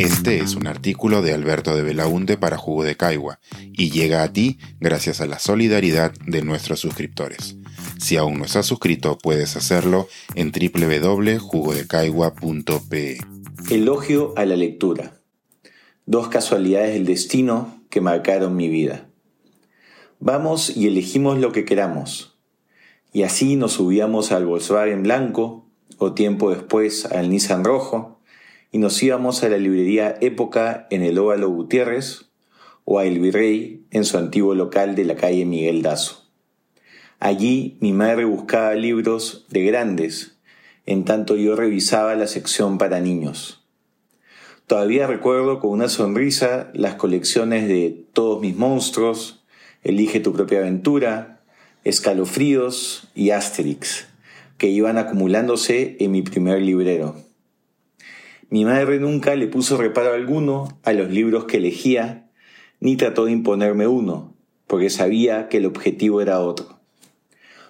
Este es un artículo de Alberto de Belaunte para Jugo de Caigua y llega a ti gracias a la solidaridad de nuestros suscriptores. Si aún no estás suscrito, puedes hacerlo en www.jugodecaigua.pe. Elogio a la lectura. Dos casualidades del destino que marcaron mi vida. Vamos y elegimos lo que queramos. Y así nos subíamos al Volkswagen blanco o tiempo después al Nissan rojo y nos íbamos a la librería Época en el Óvalo Gutiérrez o a El Virrey en su antiguo local de la calle Miguel Dazo. Allí mi madre buscaba libros de grandes, en tanto yo revisaba la sección para niños. Todavía recuerdo con una sonrisa las colecciones de Todos mis monstruos, Elige tu propia aventura, Escalofríos y Asterix, que iban acumulándose en mi primer librero. Mi madre nunca le puso reparo alguno a los libros que elegía, ni trató de imponerme uno, porque sabía que el objetivo era otro.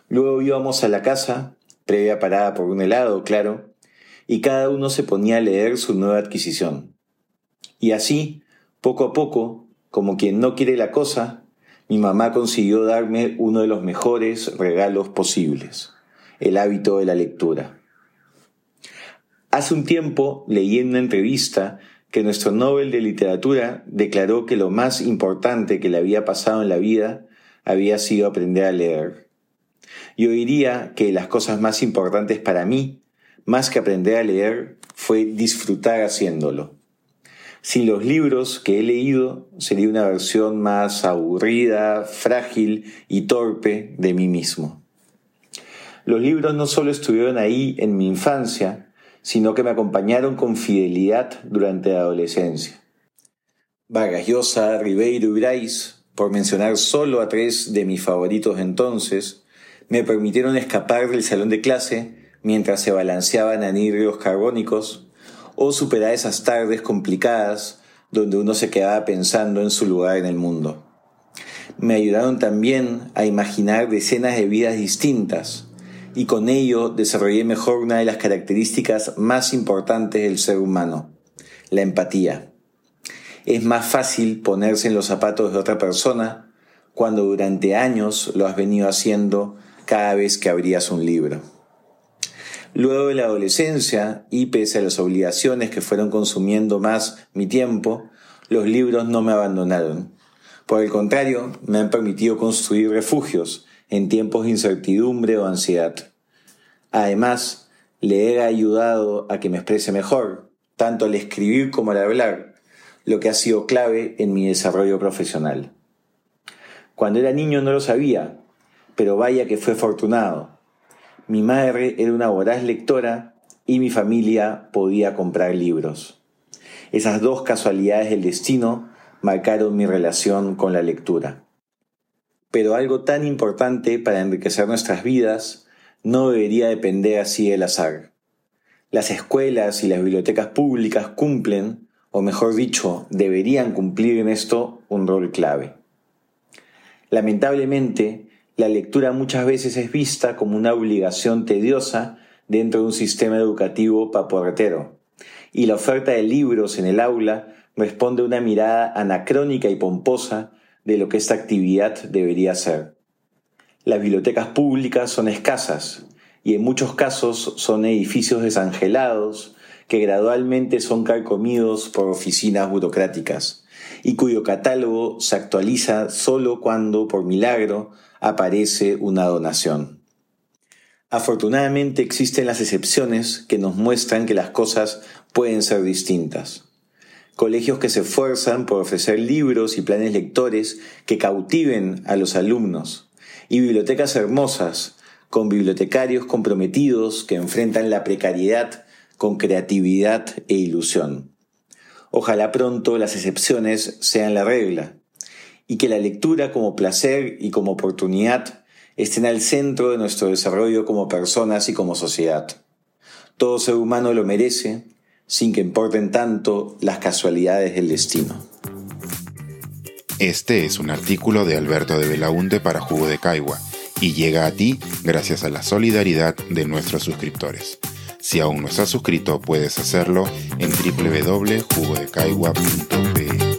Luego íbamos a la casa, previa parada por un helado, claro, y cada uno se ponía a leer su nueva adquisición. Y así, poco a poco, como quien no quiere la cosa, mi mamá consiguió darme uno de los mejores regalos posibles, el hábito de la lectura. Hace un tiempo leí en una entrevista que nuestro Nobel de Literatura declaró que lo más importante que le había pasado en la vida había sido aprender a leer. Yo diría que las cosas más importantes para mí, más que aprender a leer, fue disfrutar haciéndolo. Sin los libros que he leído, sería una versión más aburrida, frágil y torpe de mí mismo. Los libros no solo estuvieron ahí en mi infancia, sino que me acompañaron con fidelidad durante la adolescencia. Vargas Llosa, Ribeiro y Bryce, por mencionar solo a tres de mis favoritos entonces, me permitieron escapar del salón de clase mientras se balanceaban anhídridos carbónicos o superar esas tardes complicadas donde uno se quedaba pensando en su lugar en el mundo. Me ayudaron también a imaginar decenas de vidas distintas, y con ello desarrollé mejor una de las características más importantes del ser humano, la empatía. Es más fácil ponerse en los zapatos de otra persona cuando durante años lo has venido haciendo cada vez que abrías un libro. Luego de la adolescencia, y pese a las obligaciones que fueron consumiendo más mi tiempo, los libros no me abandonaron. Por el contrario, me han permitido construir refugios en tiempos de incertidumbre o ansiedad. Además, le he ayudado a que me exprese mejor, tanto al escribir como al hablar, lo que ha sido clave en mi desarrollo profesional. Cuando era niño no lo sabía, pero vaya que fue afortunado. Mi madre era una voraz lectora y mi familia podía comprar libros. Esas dos casualidades del destino marcaron mi relación con la lectura. Pero algo tan importante para enriquecer nuestras vidas no debería depender así del azar. Las escuelas y las bibliotecas públicas cumplen, o mejor dicho, deberían cumplir en esto un rol clave. Lamentablemente, la lectura muchas veces es vista como una obligación tediosa dentro de un sistema educativo paporretero, y la oferta de libros en el aula responde a una mirada anacrónica y pomposa de lo que esta actividad debería ser. Las bibliotecas públicas son escasas y en muchos casos son edificios desangelados que gradualmente son carcomidos por oficinas burocráticas y cuyo catálogo se actualiza solo cuando, por milagro, aparece una donación. Afortunadamente existen las excepciones que nos muestran que las cosas pueden ser distintas colegios que se esfuerzan por ofrecer libros y planes lectores que cautiven a los alumnos, y bibliotecas hermosas, con bibliotecarios comprometidos que enfrentan la precariedad con creatividad e ilusión. Ojalá pronto las excepciones sean la regla, y que la lectura como placer y como oportunidad estén al centro de nuestro desarrollo como personas y como sociedad. Todo ser humano lo merece sin que importen tanto las casualidades del destino. Este es un artículo de Alberto de Belaunte para Jugo de Caigua y llega a ti gracias a la solidaridad de nuestros suscriptores. Si aún no estás suscrito, puedes hacerlo en www.jugodecaigua.pe.